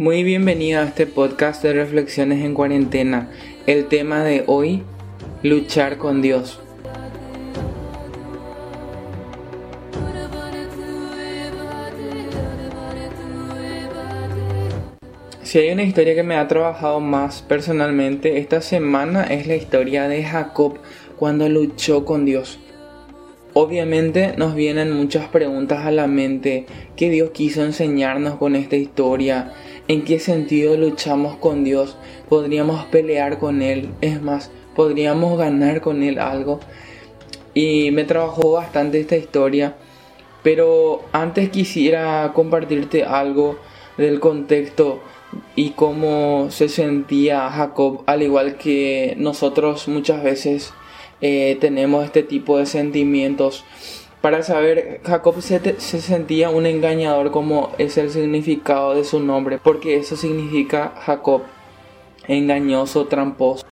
Muy bienvenido a este podcast de Reflexiones en Cuarentena. El tema de hoy, luchar con Dios. Si hay una historia que me ha trabajado más personalmente esta semana es la historia de Jacob cuando luchó con Dios. Obviamente nos vienen muchas preguntas a la mente. ¿Qué Dios quiso enseñarnos con esta historia? ¿En qué sentido luchamos con Dios? ¿Podríamos pelear con Él? Es más, ¿podríamos ganar con Él algo? Y me trabajó bastante esta historia. Pero antes quisiera compartirte algo del contexto y cómo se sentía Jacob, al igual que nosotros muchas veces eh, tenemos este tipo de sentimientos. Para saber, Jacob se, se, sentía un engañador como es el significado de su nombre, porque eso significa Jacob, engañoso, tramposo.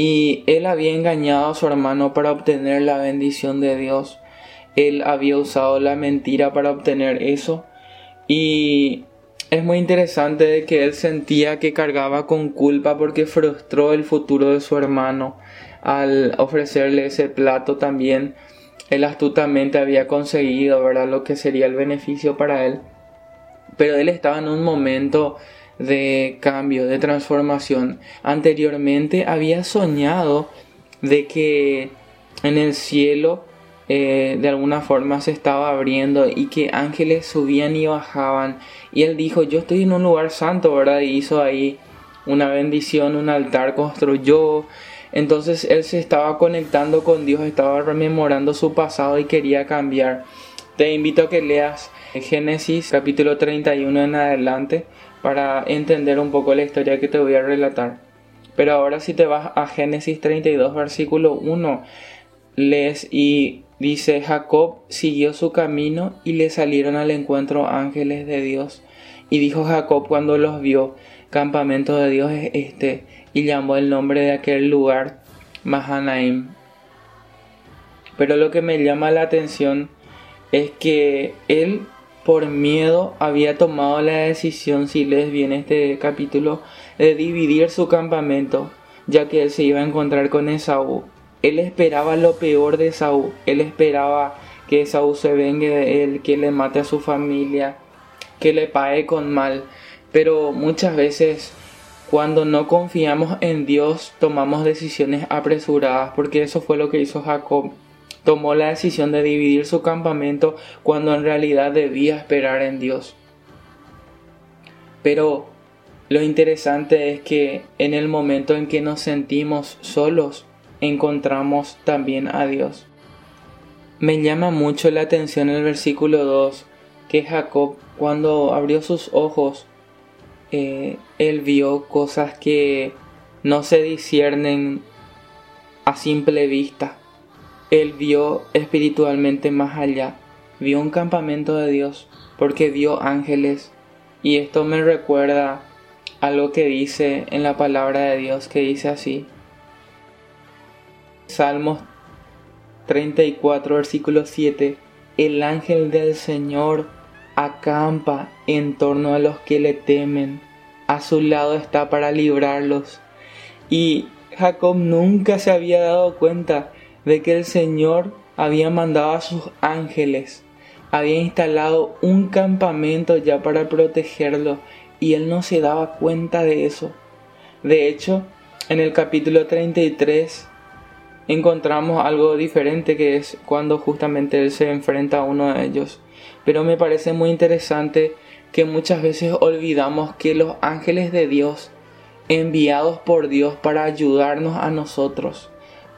Y él había engañado a su hermano para obtener la bendición de Dios. Él había usado la mentira para obtener eso. Y es muy interesante que él sentía que cargaba con culpa porque frustró el futuro de su hermano al ofrecerle ese plato también. Él astutamente había conseguido, ¿verdad?, lo que sería el beneficio para él. Pero él estaba en un momento de cambio, de transformación. Anteriormente había soñado de que en el cielo eh, de alguna forma se estaba abriendo y que ángeles subían y bajaban. Y él dijo, yo estoy en un lugar santo, ¿verdad? Y hizo ahí una bendición, un altar, construyó. Entonces él se estaba conectando con Dios, estaba rememorando su pasado y quería cambiar. Te invito a que leas Génesis capítulo 31 en adelante para entender un poco la historia que te voy a relatar. Pero ahora si te vas a Génesis 32 versículo 1, lees y Dice, Jacob siguió su camino y le salieron al encuentro ángeles de Dios. Y dijo Jacob cuando los vio, campamento de Dios es este, y llamó el nombre de aquel lugar Mahanaim. Pero lo que me llama la atención es que él por miedo había tomado la decisión, si lees bien este capítulo, de dividir su campamento, ya que él se iba a encontrar con Esaú. Él esperaba lo peor de Saúl. Él esperaba que Saúl se vengue de él, que le mate a su familia, que le pague con mal. Pero muchas veces cuando no confiamos en Dios tomamos decisiones apresuradas, porque eso fue lo que hizo Jacob. Tomó la decisión de dividir su campamento cuando en realidad debía esperar en Dios. Pero lo interesante es que en el momento en que nos sentimos solos, encontramos también a Dios. Me llama mucho la atención el versículo 2, que Jacob cuando abrió sus ojos, eh, él vio cosas que no se disciernen a simple vista. Él vio espiritualmente más allá, vio un campamento de Dios, porque vio ángeles. Y esto me recuerda algo que dice en la palabra de Dios, que dice así, Salmos 34, versículo 7. El ángel del Señor acampa en torno a los que le temen. A su lado está para librarlos. Y Jacob nunca se había dado cuenta de que el Señor había mandado a sus ángeles, había instalado un campamento ya para protegerlo y él no se daba cuenta de eso. De hecho, en el capítulo 33 encontramos algo diferente que es cuando justamente él se enfrenta a uno de ellos. Pero me parece muy interesante que muchas veces olvidamos que los ángeles de Dios, enviados por Dios para ayudarnos a nosotros,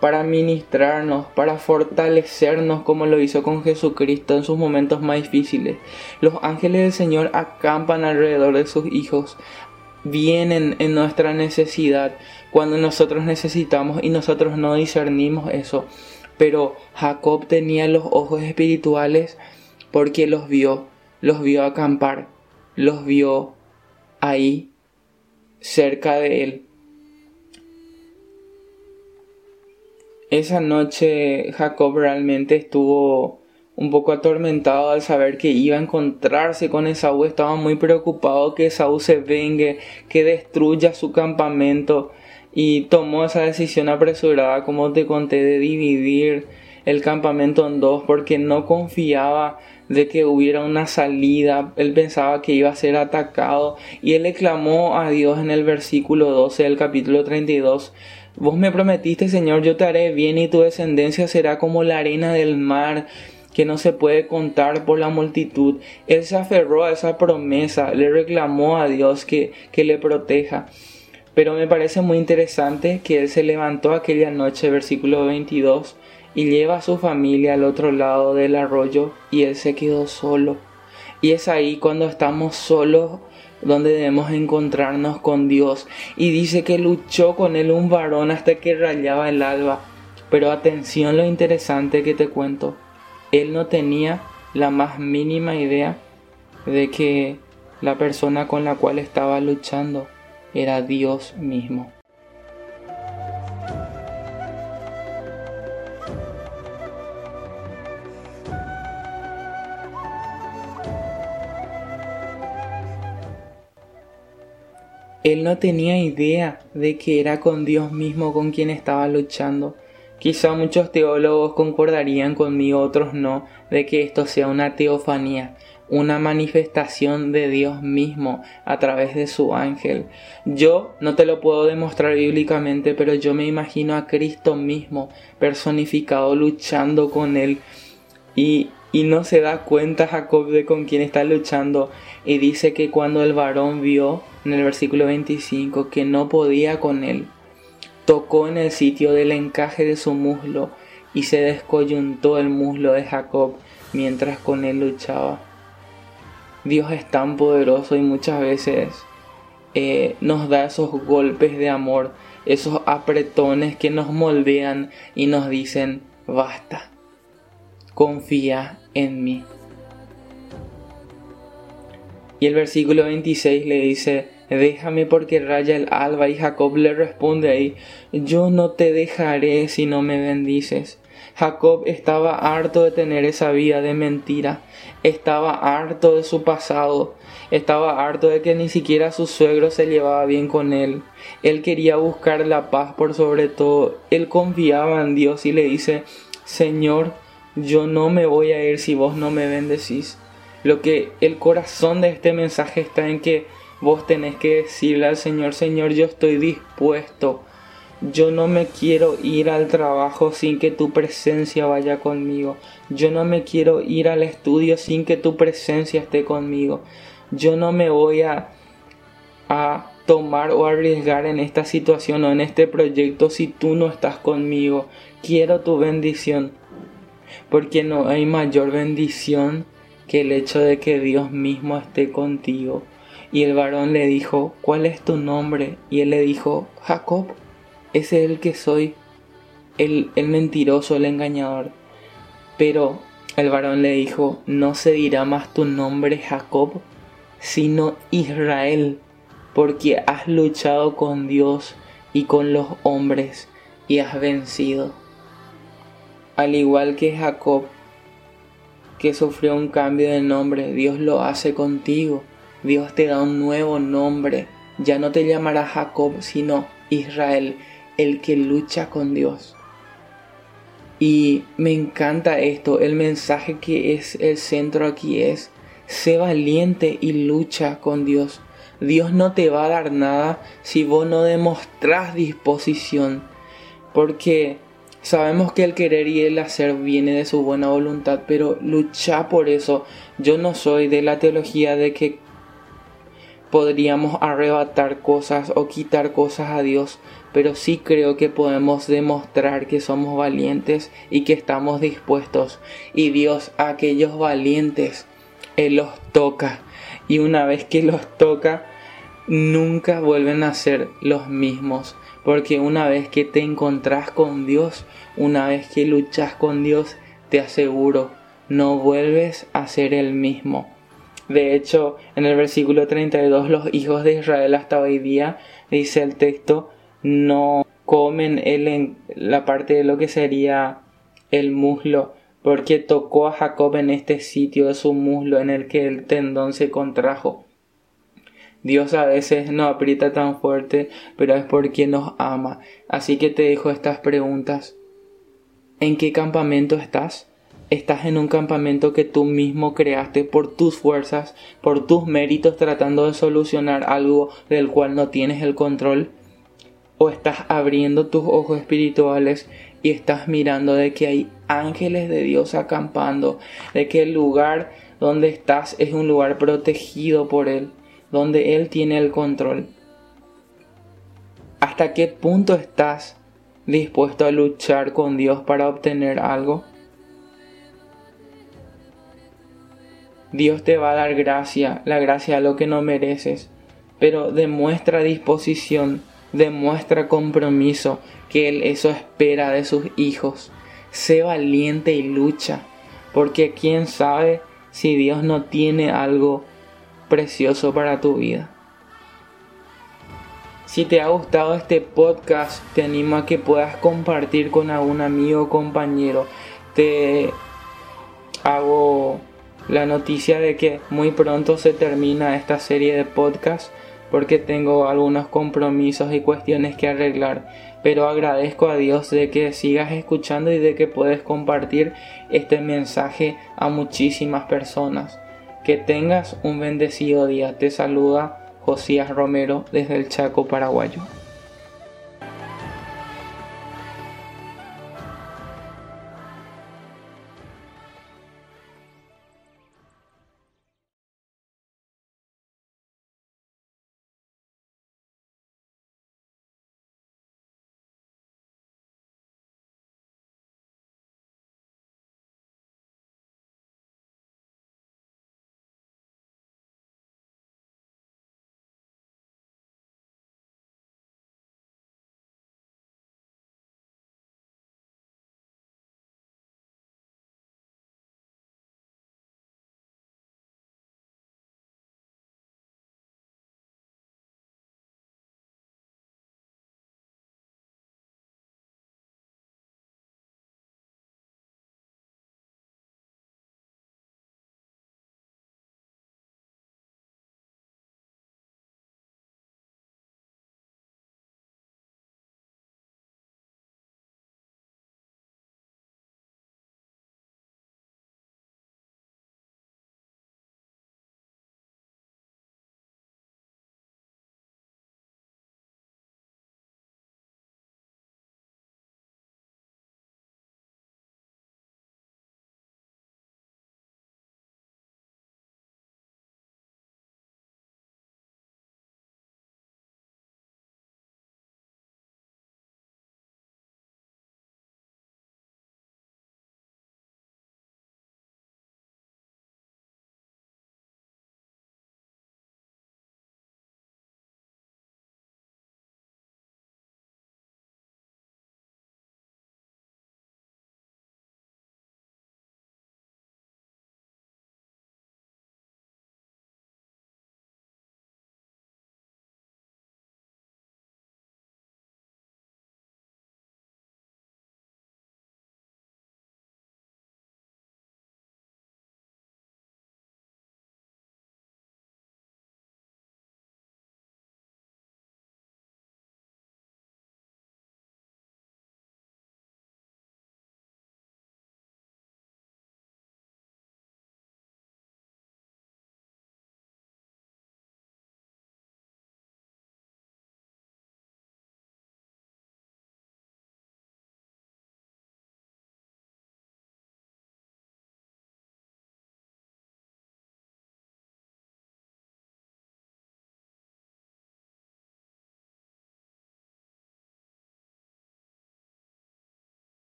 para ministrarnos, para fortalecernos como lo hizo con Jesucristo en sus momentos más difíciles. Los ángeles del Señor acampan alrededor de sus hijos, vienen en nuestra necesidad, cuando nosotros necesitamos y nosotros no discernimos eso. Pero Jacob tenía los ojos espirituales porque los vio, los vio acampar, los vio ahí cerca de él. esa noche Jacob realmente estuvo un poco atormentado al saber que iba a encontrarse con Esaú, estaba muy preocupado que Esaú se vengue, que destruya su campamento y tomó esa decisión apresurada, como te conté, de dividir el campamento en dos porque no confiaba de que hubiera una salida, él pensaba que iba a ser atacado y él le clamó a Dios en el versículo 12 del capítulo 32, Vos me prometiste, Señor, yo te haré bien y tu descendencia será como la arena del mar que no se puede contar por la multitud. Él se aferró a esa promesa, le reclamó a Dios que, que le proteja. Pero me parece muy interesante que él se levantó aquella noche, versículo 22, y lleva a su familia al otro lado del arroyo y él se quedó solo. Y es ahí cuando estamos solos donde debemos encontrarnos con Dios. Y dice que luchó con él un varón hasta que rayaba el alba. Pero atención lo interesante que te cuento. Él no tenía la más mínima idea de que la persona con la cual estaba luchando era Dios mismo. Él no tenía idea de que era con Dios mismo con quien estaba luchando. Quizá muchos teólogos concordarían conmigo, otros no, de que esto sea una teofanía, una manifestación de Dios mismo a través de su ángel. Yo no te lo puedo demostrar bíblicamente, pero yo me imagino a Cristo mismo personificado luchando con él y, y no se da cuenta Jacob de con quién está luchando y dice que cuando el varón vio en el versículo 25 que no podía con él. Tocó en el sitio del encaje de su muslo y se descoyuntó el muslo de Jacob mientras con él luchaba. Dios es tan poderoso y muchas veces eh, nos da esos golpes de amor, esos apretones que nos moldean y nos dicen, basta, confía en mí. Y el versículo 26 le dice, déjame porque raya el alba y Jacob le responde ahí, yo no te dejaré si no me bendices. Jacob estaba harto de tener esa vida de mentira, estaba harto de su pasado, estaba harto de que ni siquiera su suegro se llevaba bien con él. Él quería buscar la paz por sobre todo, él confiaba en Dios y le dice, Señor, yo no me voy a ir si vos no me bendecís. Lo que el corazón de este mensaje está en que vos tenés que decirle al Señor, Señor, yo estoy dispuesto. Yo no me quiero ir al trabajo sin que tu presencia vaya conmigo. Yo no me quiero ir al estudio sin que tu presencia esté conmigo. Yo no me voy a, a tomar o arriesgar en esta situación o en este proyecto si tú no estás conmigo. Quiero tu bendición. Porque no hay mayor bendición que el hecho de que Dios mismo esté contigo. Y el varón le dijo, ¿cuál es tu nombre? Y él le dijo, Jacob, ese es el que soy, el, el mentiroso, el engañador. Pero el varón le dijo, no se dirá más tu nombre Jacob, sino Israel, porque has luchado con Dios y con los hombres y has vencido. Al igual que Jacob, que sufrió un cambio de nombre, Dios lo hace contigo. Dios te da un nuevo nombre. Ya no te llamará Jacob, sino Israel, el que lucha con Dios. Y me encanta esto, el mensaje que es el centro aquí es, sé valiente y lucha con Dios. Dios no te va a dar nada si vos no demostrás disposición, porque Sabemos que el querer y el hacer viene de su buena voluntad, pero lucha por eso. Yo no soy de la teología de que podríamos arrebatar cosas o quitar cosas a Dios, pero sí creo que podemos demostrar que somos valientes y que estamos dispuestos. Y Dios a aquellos valientes, Él los toca. Y una vez que los toca, nunca vuelven a ser los mismos. Porque una vez que te encontrás con Dios, una vez que luchas con Dios, te aseguro, no vuelves a ser el mismo. De hecho, en el versículo 32, los hijos de Israel hasta hoy día, dice el texto, no, comen el, la parte de lo que sería el muslo, porque tocó a Jacob en este sitio de su muslo en el que el tendón se contrajo. Dios a veces no aprieta tan fuerte, pero es porque nos ama. Así que te dejo estas preguntas. ¿En qué campamento estás? ¿Estás en un campamento que tú mismo creaste por tus fuerzas, por tus méritos, tratando de solucionar algo del cual no tienes el control? ¿O estás abriendo tus ojos espirituales y estás mirando de que hay ángeles de Dios acampando, de que el lugar donde estás es un lugar protegido por Él, donde Él tiene el control? ¿Hasta qué punto estás dispuesto a luchar con Dios para obtener algo? Dios te va a dar gracia, la gracia a lo que no mereces, pero demuestra disposición, demuestra compromiso, que Él eso espera de sus hijos. Sé valiente y lucha, porque quién sabe si Dios no tiene algo precioso para tu vida. Si te ha gustado este podcast, te animo a que puedas compartir con algún amigo o compañero. Te hago la noticia de que muy pronto se termina esta serie de podcast porque tengo algunos compromisos y cuestiones que arreglar. Pero agradezco a Dios de que sigas escuchando y de que puedes compartir este mensaje a muchísimas personas. Que tengas un bendecido día. Te saluda Josías Romero desde el Chaco paraguayo.